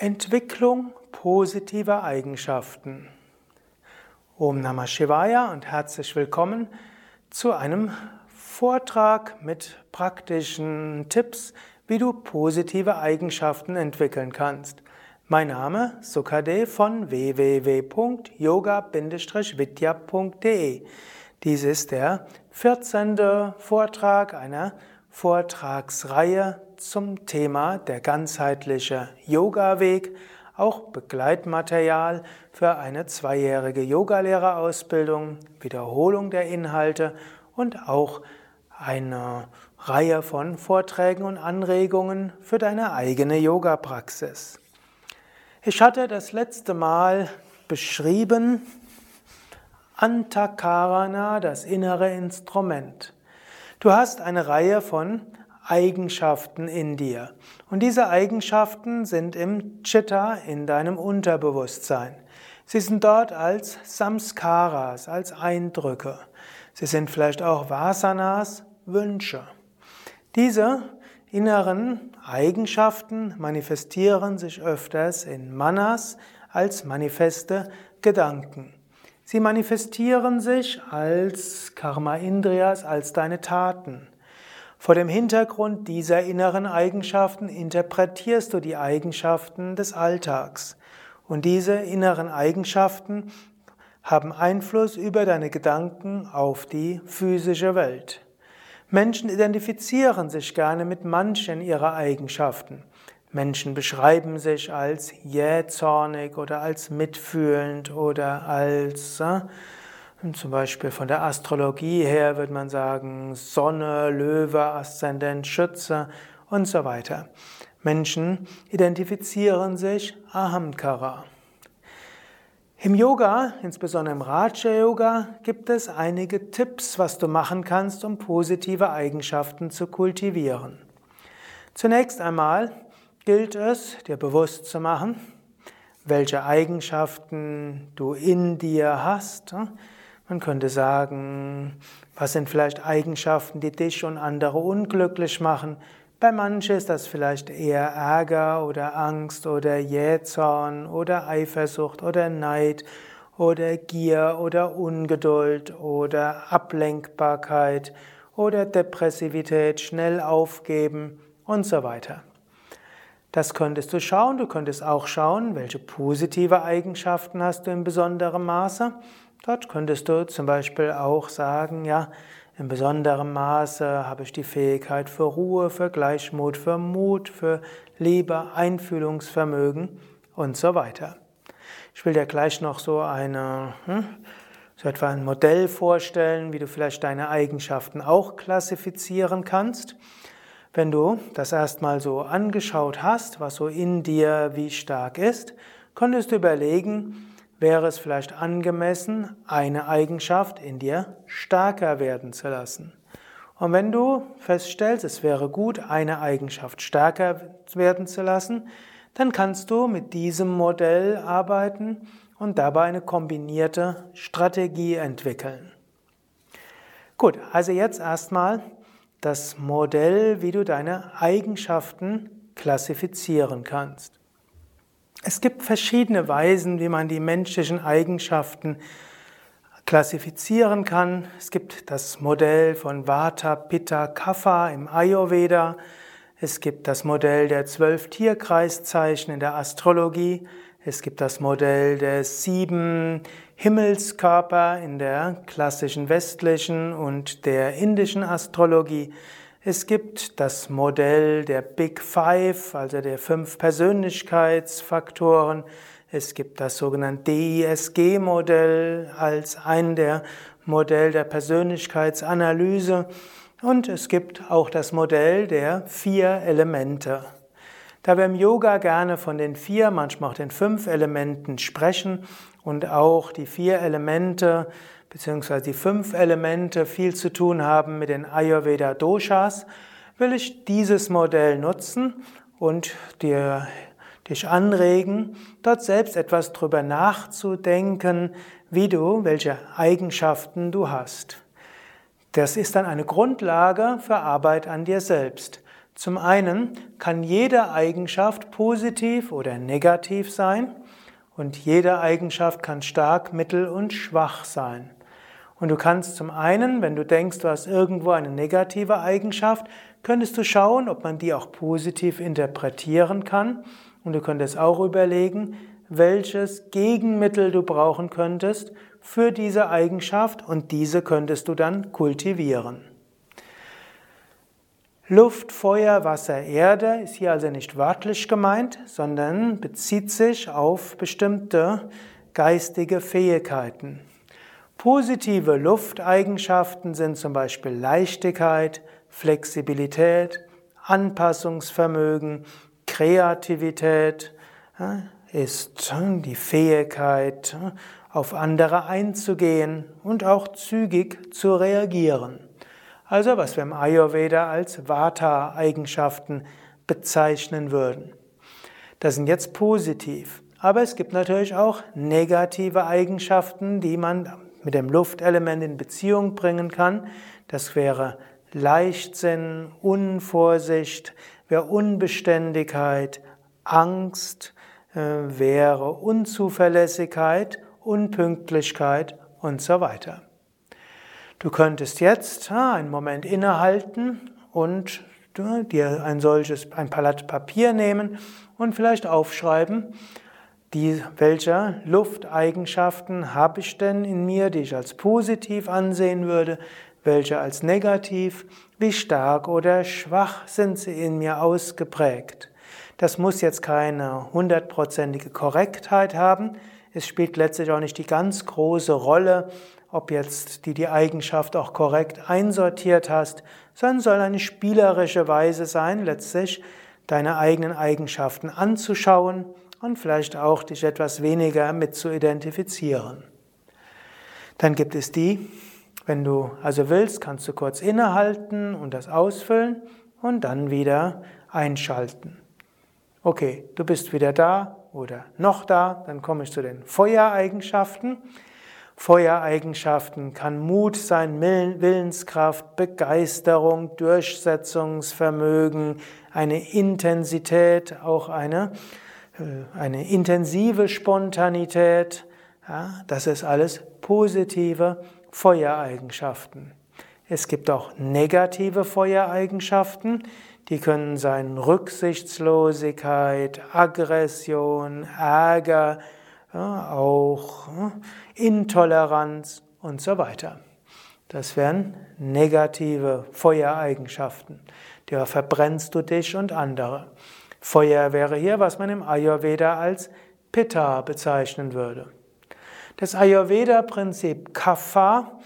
Entwicklung positiver Eigenschaften. Om Namah Shivaya und herzlich willkommen zu einem Vortrag mit praktischen Tipps, wie du positive Eigenschaften entwickeln kannst. Mein Name Sukade von www.yoga-vidya.de. Dies ist der 14. Vortrag einer Vortragsreihe zum Thema der ganzheitliche Yoga-Weg, auch Begleitmaterial für eine zweijährige Yogalehrerausbildung, Wiederholung der Inhalte und auch eine Reihe von Vorträgen und Anregungen für deine eigene Yoga-Praxis. Ich hatte das letzte Mal beschrieben Antakarana, das innere Instrument. Du hast eine Reihe von Eigenschaften in dir. Und diese Eigenschaften sind im Chitta, in deinem Unterbewusstsein. Sie sind dort als Samskaras, als Eindrücke. Sie sind vielleicht auch Vasanas, Wünsche. Diese inneren Eigenschaften manifestieren sich öfters in Manas als manifeste Gedanken. Sie manifestieren sich als Karma Indriyas, als deine Taten. Vor dem Hintergrund dieser inneren Eigenschaften interpretierst du die Eigenschaften des Alltags. Und diese inneren Eigenschaften haben Einfluss über deine Gedanken auf die physische Welt. Menschen identifizieren sich gerne mit manchen ihrer Eigenschaften. Menschen beschreiben sich als jähzornig oder als mitfühlend oder als äh, zum Beispiel von der Astrologie her würde man sagen Sonne, Löwe, Aszendent, Schütze und so weiter. Menschen identifizieren sich Ahamkara. Im Yoga, insbesondere im Raja Yoga, gibt es einige Tipps, was du machen kannst, um positive Eigenschaften zu kultivieren. Zunächst einmal gilt es, dir bewusst zu machen, welche Eigenschaften du in dir hast. Man könnte sagen, was sind vielleicht Eigenschaften, die dich und andere unglücklich machen? Bei manchen ist das vielleicht eher Ärger oder Angst oder Jähzorn oder Eifersucht oder Neid oder Gier oder Ungeduld oder Ablenkbarkeit oder Depressivität, schnell aufgeben und so weiter. Das könntest du schauen. Du könntest auch schauen, welche positive Eigenschaften hast du in besonderem Maße. Dort könntest du zum Beispiel auch sagen, ja, in besonderem Maße habe ich die Fähigkeit für Ruhe, für Gleichmut, für Mut, für Liebe, Einfühlungsvermögen und so weiter. Ich will dir gleich noch so eine, hm, so etwa ein Modell vorstellen, wie du vielleicht deine Eigenschaften auch klassifizieren kannst. Wenn du das erstmal so angeschaut hast, was so in dir wie stark ist, könntest du überlegen, wäre es vielleicht angemessen, eine Eigenschaft in dir stärker werden zu lassen. Und wenn du feststellst, es wäre gut, eine Eigenschaft stärker werden zu lassen, dann kannst du mit diesem Modell arbeiten und dabei eine kombinierte Strategie entwickeln. Gut, also jetzt erstmal das Modell, wie du deine Eigenschaften klassifizieren kannst. Es gibt verschiedene Weisen, wie man die menschlichen Eigenschaften klassifizieren kann. Es gibt das Modell von Vata, Pitta, Kapha im Ayurveda. Es gibt das Modell der zwölf Tierkreiszeichen in der Astrologie. Es gibt das Modell der sieben Himmelskörper in der klassischen westlichen und der indischen Astrologie. Es gibt das Modell der Big Five, also der fünf Persönlichkeitsfaktoren. Es gibt das sogenannte DISG-Modell als ein der Modell der Persönlichkeitsanalyse. Und es gibt auch das Modell der vier Elemente. Da wir im Yoga gerne von den vier, manchmal auch den fünf Elementen sprechen und auch die vier Elemente beziehungsweise die fünf Elemente viel zu tun haben mit den Ayurveda Doshas, will ich dieses Modell nutzen und dir, dich anregen, dort selbst etwas drüber nachzudenken, wie du, welche Eigenschaften du hast. Das ist dann eine Grundlage für Arbeit an dir selbst. Zum einen kann jede Eigenschaft positiv oder negativ sein und jede Eigenschaft kann stark, mittel und schwach sein. Und du kannst zum einen, wenn du denkst, du hast irgendwo eine negative Eigenschaft, könntest du schauen, ob man die auch positiv interpretieren kann. Und du könntest auch überlegen, welches Gegenmittel du brauchen könntest für diese Eigenschaft und diese könntest du dann kultivieren. Luft, Feuer, Wasser, Erde ist hier also nicht wörtlich gemeint, sondern bezieht sich auf bestimmte geistige Fähigkeiten. Positive Lufteigenschaften sind zum Beispiel Leichtigkeit, Flexibilität, Anpassungsvermögen, Kreativität, ist die Fähigkeit, auf andere einzugehen und auch zügig zu reagieren. Also was wir im Ayurveda als Vata-Eigenschaften bezeichnen würden. Das sind jetzt positiv. Aber es gibt natürlich auch negative Eigenschaften, die man mit dem Luftelement in Beziehung bringen kann. Das wäre Leichtsinn, Unvorsicht, wäre Unbeständigkeit, Angst, äh, wäre Unzuverlässigkeit, Unpünktlichkeit und so weiter. Du könntest jetzt einen Moment innehalten und dir ein solches, ein Blatt Papier nehmen und vielleicht aufschreiben, die, welche Lufteigenschaften habe ich denn in mir, die ich als positiv ansehen würde, welche als negativ, wie stark oder schwach sind sie in mir ausgeprägt. Das muss jetzt keine hundertprozentige Korrektheit haben, es spielt letztlich auch nicht die ganz große Rolle, ob jetzt die die Eigenschaft auch korrekt einsortiert hast, sondern soll eine spielerische Weise sein, letztlich deine eigenen Eigenschaften anzuschauen und vielleicht auch dich etwas weniger mit zu identifizieren. Dann gibt es die, wenn du also willst, kannst du kurz innehalten und das ausfüllen und dann wieder einschalten. Okay, du bist wieder da oder noch da, dann komme ich zu den Feuereigenschaften. Feuereigenschaften kann Mut sein, Willenskraft, Begeisterung, Durchsetzungsvermögen, eine Intensität, auch eine, eine intensive Spontanität. Ja, das ist alles positive Feuereigenschaften. Es gibt auch negative Feuereigenschaften, die können sein Rücksichtslosigkeit, Aggression, Ärger, ja, auch Intoleranz und so weiter. Das wären negative Feuereigenschaften. Da verbrennst du dich und andere. Feuer wäre hier, was man im Ayurveda als Pitta bezeichnen würde. Das Ayurveda-Prinzip Kapha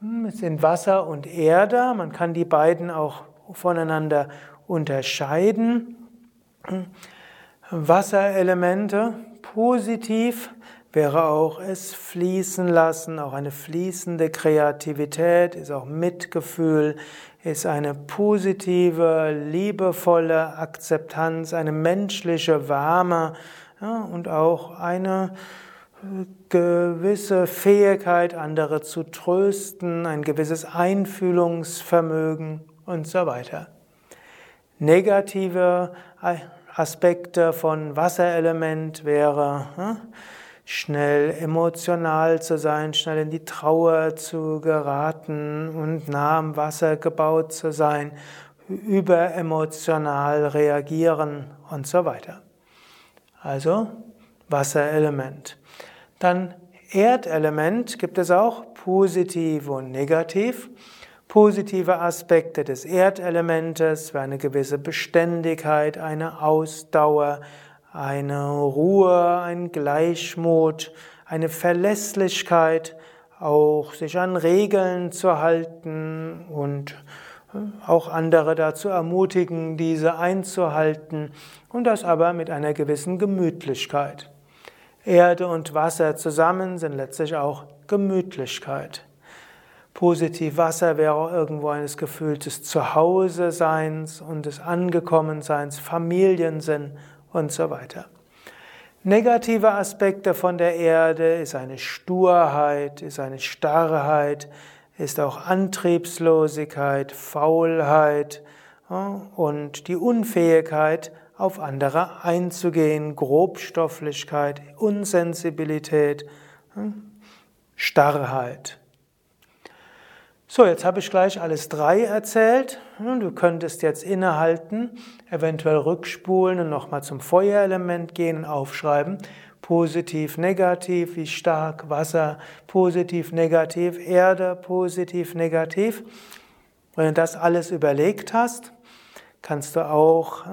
hm, sind Wasser und Erde. Man kann die beiden auch voneinander unterscheiden. Wasserelemente positiv wäre auch es fließen lassen, auch eine fließende Kreativität, ist auch Mitgefühl, ist eine positive, liebevolle Akzeptanz, eine menschliche Wärme ja, und auch eine äh, gewisse Fähigkeit, andere zu trösten, ein gewisses Einfühlungsvermögen und so weiter. Negative Aspekte von Wasserelement wäre hm, schnell emotional zu sein, schnell in die Trauer zu geraten und nah am Wasser gebaut zu sein, überemotional reagieren und so weiter. Also Wasserelement. Dann Erdelement gibt es auch positiv und negativ. Positive Aspekte des Erdelementes wie eine gewisse Beständigkeit, eine Ausdauer, eine Ruhe, ein Gleichmut, eine Verlässlichkeit, auch sich an Regeln zu halten und äh, auch andere dazu ermutigen, diese einzuhalten und das aber mit einer gewissen Gemütlichkeit. Erde und Wasser zusammen sind letztlich auch Gemütlichkeit. Positiv Wasser wäre auch irgendwo eines Gefühls des Zuhause-Seins und des Angekommenseins, Familiensinn und so weiter. Negative Aspekte von der Erde ist eine Sturheit, ist eine Starrheit, ist auch Antriebslosigkeit, Faulheit und die Unfähigkeit, auf andere einzugehen, Grobstofflichkeit, Unsensibilität, Starrheit. So, jetzt habe ich gleich alles drei erzählt. Du könntest jetzt innehalten, eventuell rückspulen und nochmal zum Feuerelement gehen und aufschreiben. Positiv, negativ, wie stark Wasser, positiv, negativ, Erde, positiv, negativ. Wenn du das alles überlegt hast, kannst du auch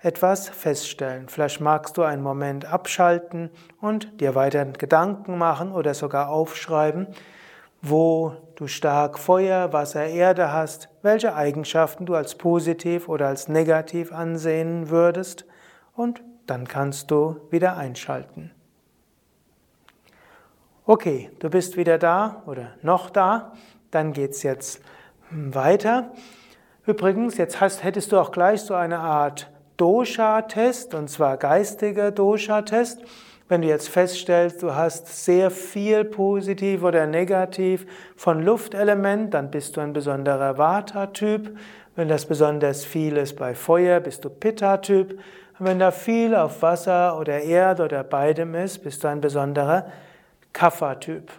etwas feststellen. Vielleicht magst du einen Moment abschalten und dir weiter Gedanken machen oder sogar aufschreiben, wo du stark Feuer, Wasser, Erde hast, welche Eigenschaften du als positiv oder als negativ ansehen würdest und dann kannst du wieder einschalten. Okay, du bist wieder da oder noch da, dann geht's jetzt weiter. Übrigens, jetzt hast, hättest du auch gleich so eine Art Dosha-Test, und zwar geistiger Dosha-Test. Wenn du jetzt feststellst, du hast sehr viel positiv oder negativ von Luftelement, dann bist du ein besonderer Vata-Typ. Wenn das besonders viel ist bei Feuer, bist du Pitta-Typ. Und wenn da viel auf Wasser oder Erde oder beidem ist, bist du ein besonderer Kapha-Typ.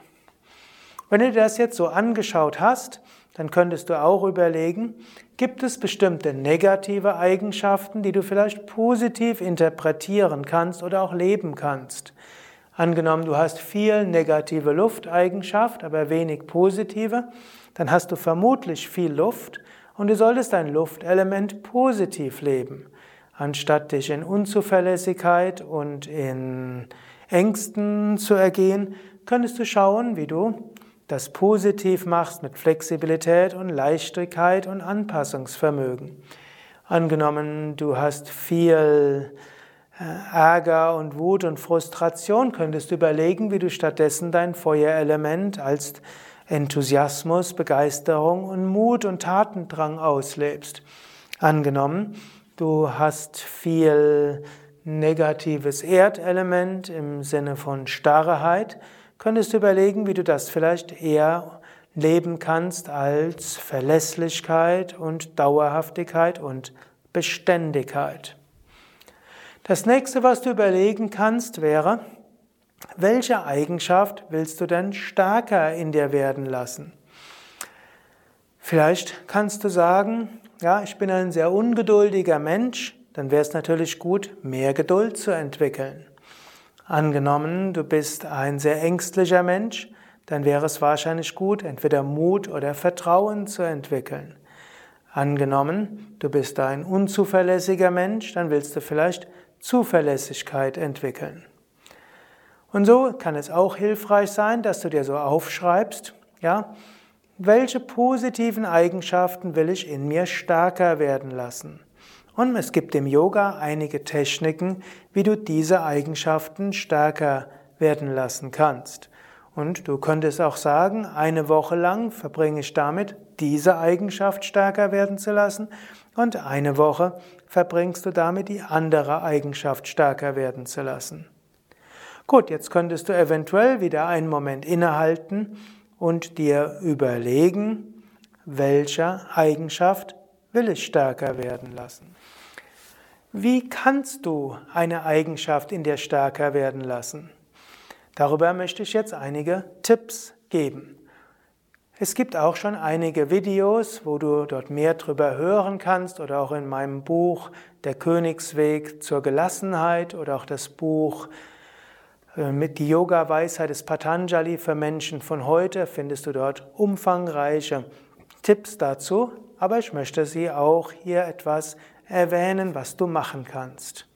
Wenn du das jetzt so angeschaut hast, dann könntest du auch überlegen, gibt es bestimmte negative Eigenschaften, die du vielleicht positiv interpretieren kannst oder auch leben kannst. Angenommen, du hast viel negative Lufteigenschaft, aber wenig positive, dann hast du vermutlich viel Luft und du solltest dein Luftelement positiv leben. Anstatt dich in Unzuverlässigkeit und in Ängsten zu ergehen, könntest du schauen, wie du das positiv machst mit Flexibilität und Leichtigkeit und Anpassungsvermögen. Angenommen, du hast viel äh, Ärger und Wut und Frustration, könntest du überlegen, wie du stattdessen dein Feuerelement als Enthusiasmus, Begeisterung und Mut und Tatendrang auslebst. Angenommen, du hast viel negatives Erdelement im Sinne von Starrheit, könntest du überlegen, wie du das vielleicht eher leben kannst als Verlässlichkeit und Dauerhaftigkeit und Beständigkeit. Das nächste, was du überlegen kannst, wäre, welche Eigenschaft willst du denn stärker in dir werden lassen? Vielleicht kannst du sagen, ja, ich bin ein sehr ungeduldiger Mensch, dann wäre es natürlich gut, mehr Geduld zu entwickeln. Angenommen, du bist ein sehr ängstlicher Mensch, dann wäre es wahrscheinlich gut, entweder Mut oder Vertrauen zu entwickeln. Angenommen, du bist ein unzuverlässiger Mensch, dann willst du vielleicht Zuverlässigkeit entwickeln. Und so kann es auch hilfreich sein, dass du dir so aufschreibst, ja, welche positiven Eigenschaften will ich in mir stärker werden lassen? Und es gibt im Yoga einige Techniken, wie du diese Eigenschaften stärker werden lassen kannst. Und du könntest auch sagen, eine Woche lang verbringe ich damit, diese Eigenschaft stärker werden zu lassen und eine Woche verbringst du damit, die andere Eigenschaft stärker werden zu lassen. Gut, jetzt könntest du eventuell wieder einen Moment innehalten und dir überlegen, welche Eigenschaft will ich stärker werden lassen. Wie kannst du eine Eigenschaft in dir stärker werden lassen? Darüber möchte ich jetzt einige Tipps geben. Es gibt auch schon einige Videos, wo du dort mehr drüber hören kannst oder auch in meinem Buch Der Königsweg zur Gelassenheit oder auch das Buch äh, mit die Yoga-Weisheit des Patanjali für Menschen von heute findest du dort umfangreiche Tipps dazu, aber ich möchte sie auch hier etwas erwähnen, was du machen kannst.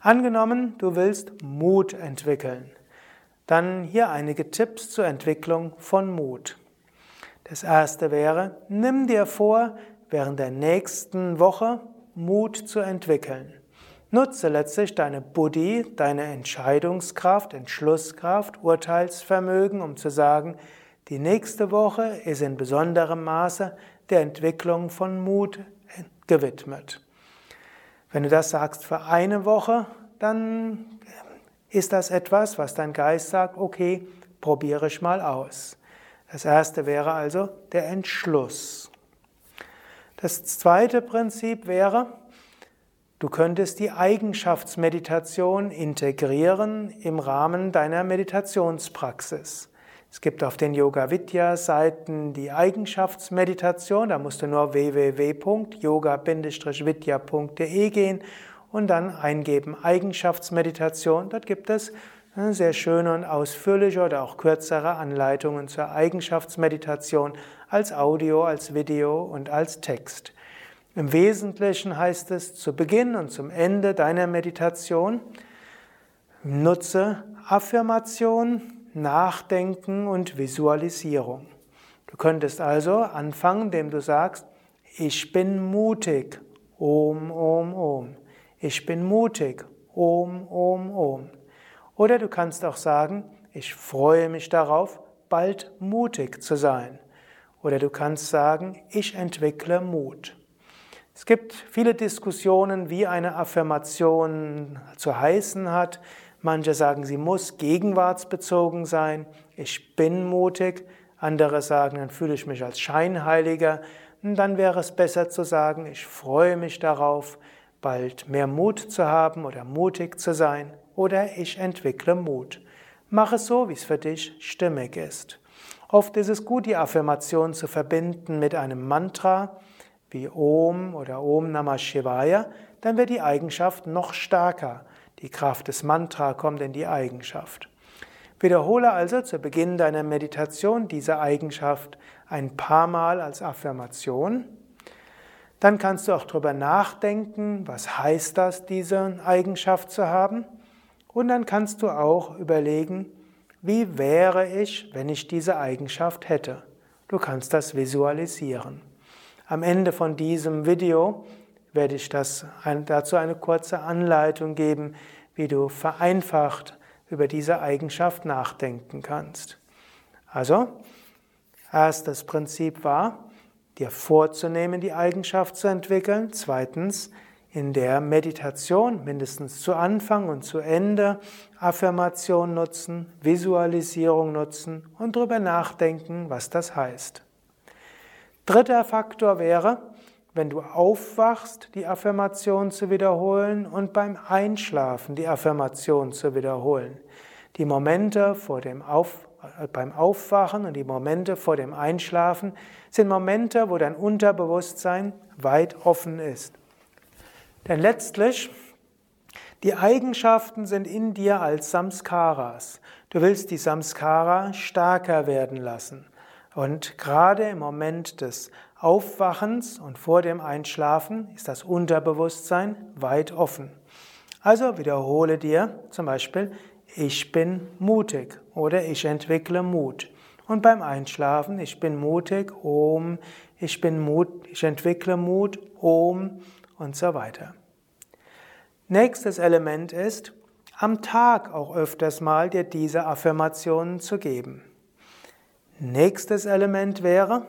Angenommen, du willst Mut entwickeln. Dann hier einige Tipps zur Entwicklung von Mut. Das erste wäre, nimm dir vor, während der nächsten Woche Mut zu entwickeln. Nutze letztlich deine Buddhi, deine Entscheidungskraft, Entschlusskraft, Urteilsvermögen, um zu sagen, die nächste Woche ist in besonderem Maße der Entwicklung von Mut gewidmet. Wenn du das sagst für eine Woche, dann ist das etwas, was dein Geist sagt, okay, probiere ich mal aus. Das erste wäre also der Entschluss. Das zweite Prinzip wäre, du könntest die Eigenschaftsmeditation integrieren im Rahmen deiner Meditationspraxis. Es gibt auf den Yoga Vidya Seiten die Eigenschaftsmeditation, da musst du nur www.yoga-vidya.de gehen und dann eingeben Eigenschaftsmeditation. Dort gibt es äh, sehr schöne und ausführliche oder auch kürzere Anleitungen zur Eigenschaftsmeditation als Audio, als Video und als Text. Im Wesentlichen heißt es zu Beginn und zum Ende deiner Meditation, nutze Affirmation, Nachdenken und Visualisierung. Du könntest also anfangen, indem du sagst, ich bin mutig, Om, Om, Om. Ich bin mutig, Om, Om, Om. Oder du kannst auch sagen, ich freue mich darauf, bald mutig zu sein. Oder du kannst sagen, ich entwickle Mut. Es gibt viele Diskussionen, wie eine Affirmation zu heißen hat. Manche sagen, sie muss gegenwartsbezogen sein. Ich bin mutig. Andere sagen, dann fühle ich mich als Scheinheiliger. Und dann wäre es besser zu sagen, ich freue mich darauf, bald mehr Mut zu haben oder mutig zu sein. Oder ich entwickle Mut. Mach es so, wie es für dich stimmig ist. Oft ist es gut, die Affirmation zu verbinden mit einem Mantra wie Om oder Om Namah Shivaya, dann wird die Eigenschaft noch stärker. Die Kraft des Mantra kommt in die Eigenschaft. Wiederhole also zu Beginn deiner Meditation diese Eigenschaft ein paar Mal als Affirmation. Dann kannst du auch darüber nachdenken, was heißt das, diese Eigenschaft zu haben. Und dann kannst du auch überlegen, wie wäre ich, wenn ich diese Eigenschaft hätte. Du kannst das visualisieren. Am Ende von diesem Video werde ich das, dazu eine kurze Anleitung geben, wie du vereinfacht über diese Eigenschaft nachdenken kannst. Also, erstes Prinzip war, dir vorzunehmen, die Eigenschaft zu entwickeln. Zweitens, in der Meditation mindestens zu Anfang und zu Ende Affirmation nutzen, Visualisierung nutzen und darüber nachdenken, was das heißt. Dritter Faktor wäre, wenn du aufwachst, die Affirmation zu wiederholen und beim Einschlafen die Affirmation zu wiederholen. Die Momente vor dem Auf, äh, beim Aufwachen und die Momente vor dem Einschlafen sind Momente, wo dein Unterbewusstsein weit offen ist. Denn letztlich, die Eigenschaften sind in dir als Samskaras. Du willst die Samskara stärker werden lassen. Und gerade im Moment des Aufwachens und vor dem Einschlafen ist das Unterbewusstsein weit offen. Also wiederhole dir zum Beispiel, ich bin mutig oder ich entwickle Mut. Und beim Einschlafen, ich bin mutig, Om, ich bin Mut, ich entwickle Mut, Om und so weiter. Nächstes Element ist, am Tag auch öfters mal dir diese Affirmationen zu geben. Nächstes Element wäre,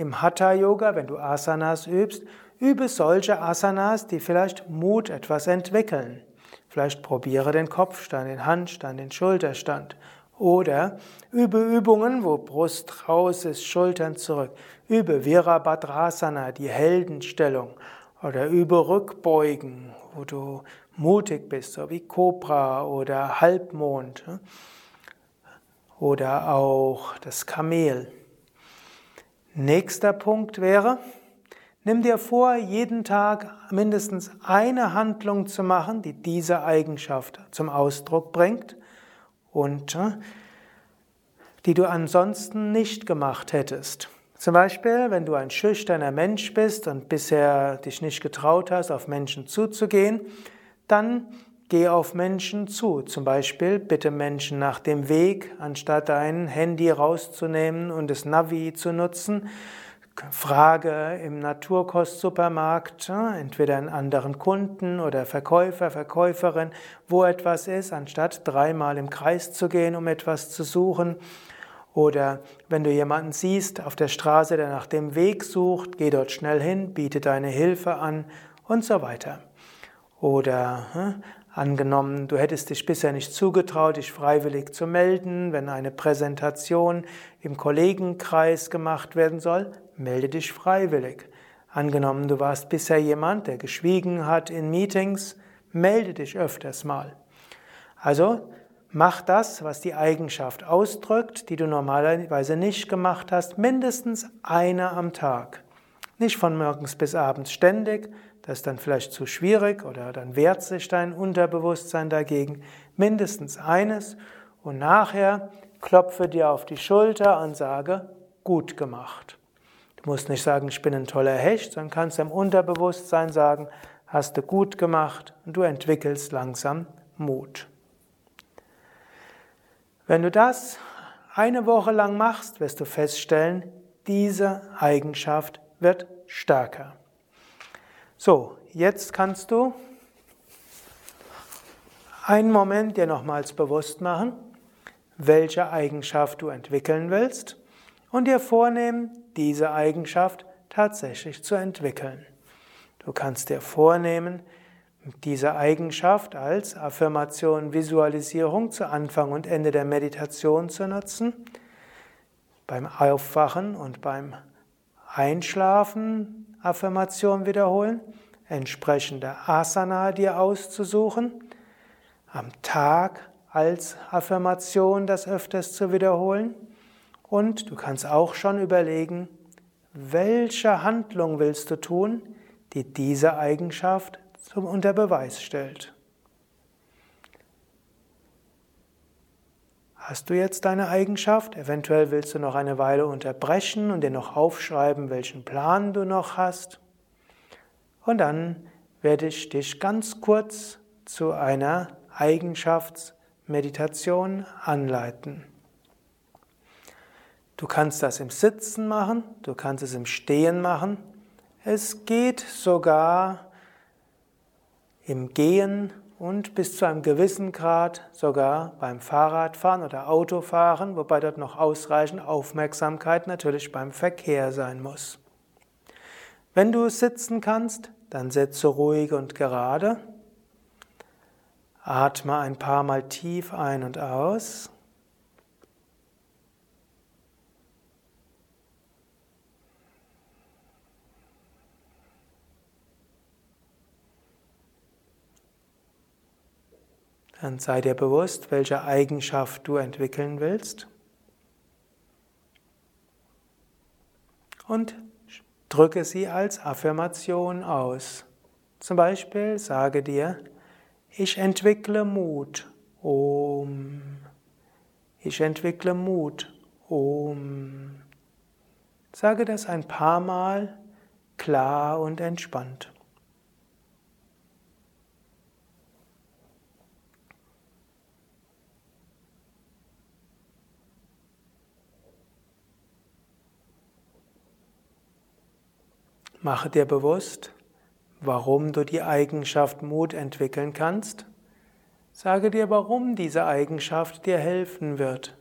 im Hatha Yoga, wenn du Asanas übst, übe solche Asanas, die vielleicht Mut etwas entwickeln. Vielleicht probiere den Kopfstand, den Handstand, den Schulterstand. Oder übe Übungen, wo Brust raus ist, Schultern zurück. Übe Virabhadrasana, die Heldenstellung. Oder übe Rückbeugen, wo du mutig bist, so wie Cobra oder Halbmond. Oder auch das Kamel. Nächster Punkt wäre, nimm dir vor, jeden Tag mindestens eine Handlung zu machen, die diese Eigenschaft zum Ausdruck bringt und äh, die du ansonsten nicht gemacht hättest. Zum Beispiel, wenn du ein schüchterner Mensch bist und bisher dich nicht getraut hast, auf Menschen zuzugehen, dann Geh auf Menschen zu, zum Beispiel bitte Menschen nach dem Weg, anstatt dein Handy rauszunehmen und das Navi zu nutzen. Frage im Naturkostsupermarkt, entweder einen anderen Kunden oder Verkäufer, Verkäuferin, wo etwas ist, anstatt dreimal im Kreis zu gehen, um etwas zu suchen. Oder wenn du jemanden siehst auf der Straße, der nach dem Weg sucht, geh dort schnell hin, biete deine Hilfe an und so weiter. Oder hm, Angenommen, du hättest dich bisher nicht zugetraut, dich freiwillig zu melden, wenn eine Präsentation im Kollegenkreis gemacht werden soll, melde dich freiwillig. Angenommen, du warst bisher jemand, der geschwiegen hat in Meetings, melde dich öfters mal. Also mach das, was die Eigenschaft ausdrückt, die du normalerweise nicht gemacht hast, mindestens eine am Tag. Nicht von morgens bis abends ständig, das ist dann vielleicht zu schwierig oder dann wehrt sich dein Unterbewusstsein dagegen. Mindestens eines und nachher klopfe dir auf die Schulter und sage, gut gemacht. Du musst nicht sagen, ich bin ein toller Hecht, sondern kannst im Unterbewusstsein sagen, hast du gut gemacht und du entwickelst langsam Mut. Wenn du das eine Woche lang machst, wirst du feststellen, diese Eigenschaft wird stärker. So, jetzt kannst du einen Moment dir nochmals bewusst machen, welche Eigenschaft du entwickeln willst und dir vornehmen, diese Eigenschaft tatsächlich zu entwickeln. Du kannst dir vornehmen, diese Eigenschaft als Affirmation, Visualisierung zu Anfang und Ende der Meditation zu nutzen, beim Aufwachen und beim Einschlafen Affirmation wiederholen, entsprechende Asana dir auszusuchen, am Tag als Affirmation das öfters zu wiederholen und du kannst auch schon überlegen, welche Handlung willst du tun, die diese Eigenschaft zum unter Beweis stellt. Hast du jetzt deine Eigenschaft? Eventuell willst du noch eine Weile unterbrechen und dir noch aufschreiben, welchen Plan du noch hast. Und dann werde ich dich ganz kurz zu einer Eigenschaftsmeditation anleiten. Du kannst das im Sitzen machen, du kannst es im Stehen machen. Es geht sogar im Gehen und bis zu einem gewissen Grad sogar beim Fahrradfahren oder Autofahren, wobei dort noch ausreichend Aufmerksamkeit natürlich beim Verkehr sein muss. Wenn du sitzen kannst, dann sitze ruhig und gerade. Atme ein paar Mal tief ein und aus. Dann sei dir bewusst, welche Eigenschaft du entwickeln willst. Und drücke sie als Affirmation aus. Zum Beispiel sage dir, ich entwickle Mut. Om. Ich entwickle Mut. Om. Sage das ein paar Mal klar und entspannt. Mache dir bewusst, warum du die Eigenschaft Mut entwickeln kannst. Sage dir, warum diese Eigenschaft dir helfen wird.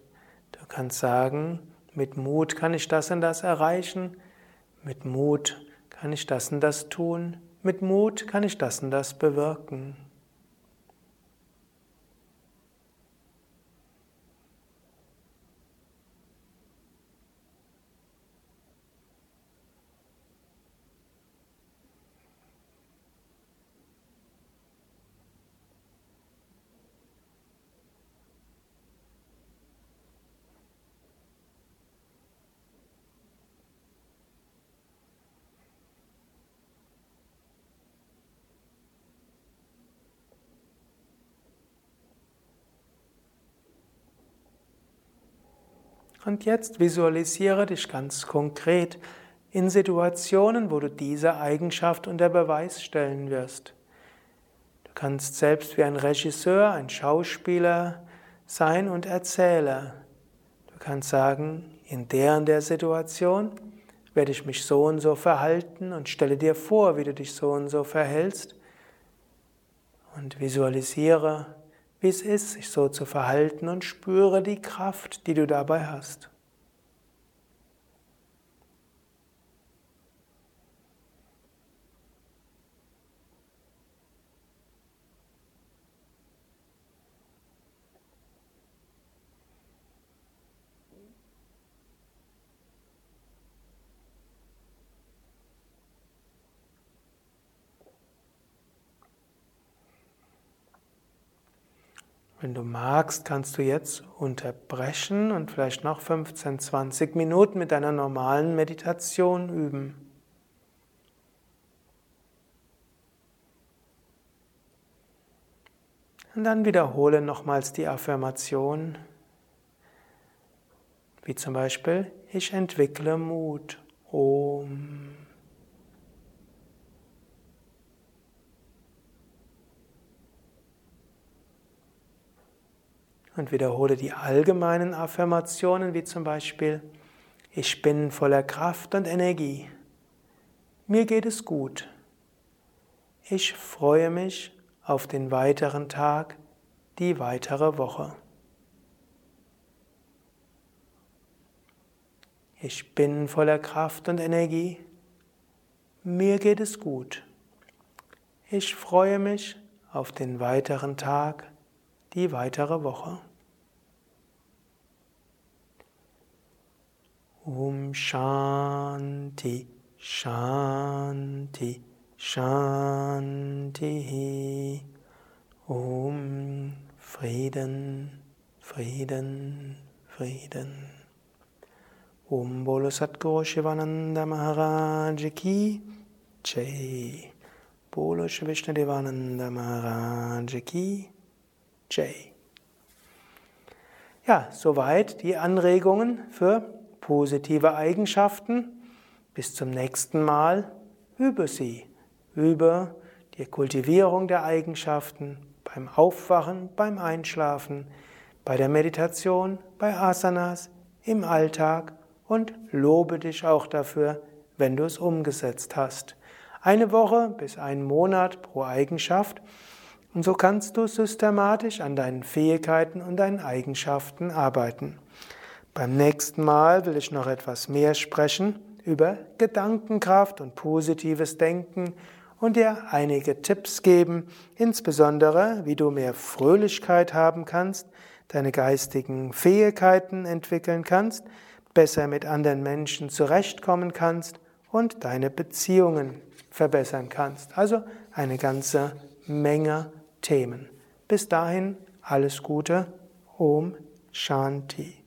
Du kannst sagen, mit Mut kann ich das und das erreichen, mit Mut kann ich das und das tun, mit Mut kann ich das und das bewirken. Und jetzt visualisiere dich ganz konkret in Situationen, wo du diese Eigenschaft unter Beweis stellen wirst. Du kannst selbst wie ein Regisseur, ein Schauspieler sein und Erzähler. Du kannst sagen, in der und der Situation werde ich mich so und so verhalten und stelle dir vor, wie du dich so und so verhältst und visualisiere wie es ist, sich so zu verhalten und spüre die Kraft, die du dabei hast. Wenn du magst, kannst du jetzt unterbrechen und vielleicht noch 15, 20 Minuten mit deiner normalen Meditation üben. Und dann wiederhole nochmals die Affirmation, wie zum Beispiel, ich entwickle Mut. Om. Und wiederhole die allgemeinen Affirmationen, wie zum Beispiel, ich bin voller Kraft und Energie. Mir geht es gut. Ich freue mich auf den weiteren Tag, die weitere Woche. Ich bin voller Kraft und Energie. Mir geht es gut. Ich freue mich auf den weiteren Tag, die weitere Woche. Um Shanti, Shanti. Shanti. Om Frieden, Frieden, Frieden. Om Bolo Satguru Shivananda Maharaj Ki Jai. Bolo Vishnu Devananda Maharaj Ki Jai. Ja, soweit die Anregungen für positive Eigenschaften. Bis zum nächsten Mal. Übe sie über die Kultivierung der Eigenschaften beim Aufwachen, beim Einschlafen, bei der Meditation, bei Asanas, im Alltag und lobe dich auch dafür, wenn du es umgesetzt hast. Eine Woche bis einen Monat pro Eigenschaft und so kannst du systematisch an deinen Fähigkeiten und deinen Eigenschaften arbeiten. Beim nächsten Mal will ich noch etwas mehr sprechen über Gedankenkraft und positives Denken und dir einige Tipps geben, insbesondere wie du mehr Fröhlichkeit haben kannst, deine geistigen Fähigkeiten entwickeln kannst, besser mit anderen Menschen zurechtkommen kannst und deine Beziehungen verbessern kannst. Also eine ganze Menge Themen. Bis dahin alles Gute. Om Shanti.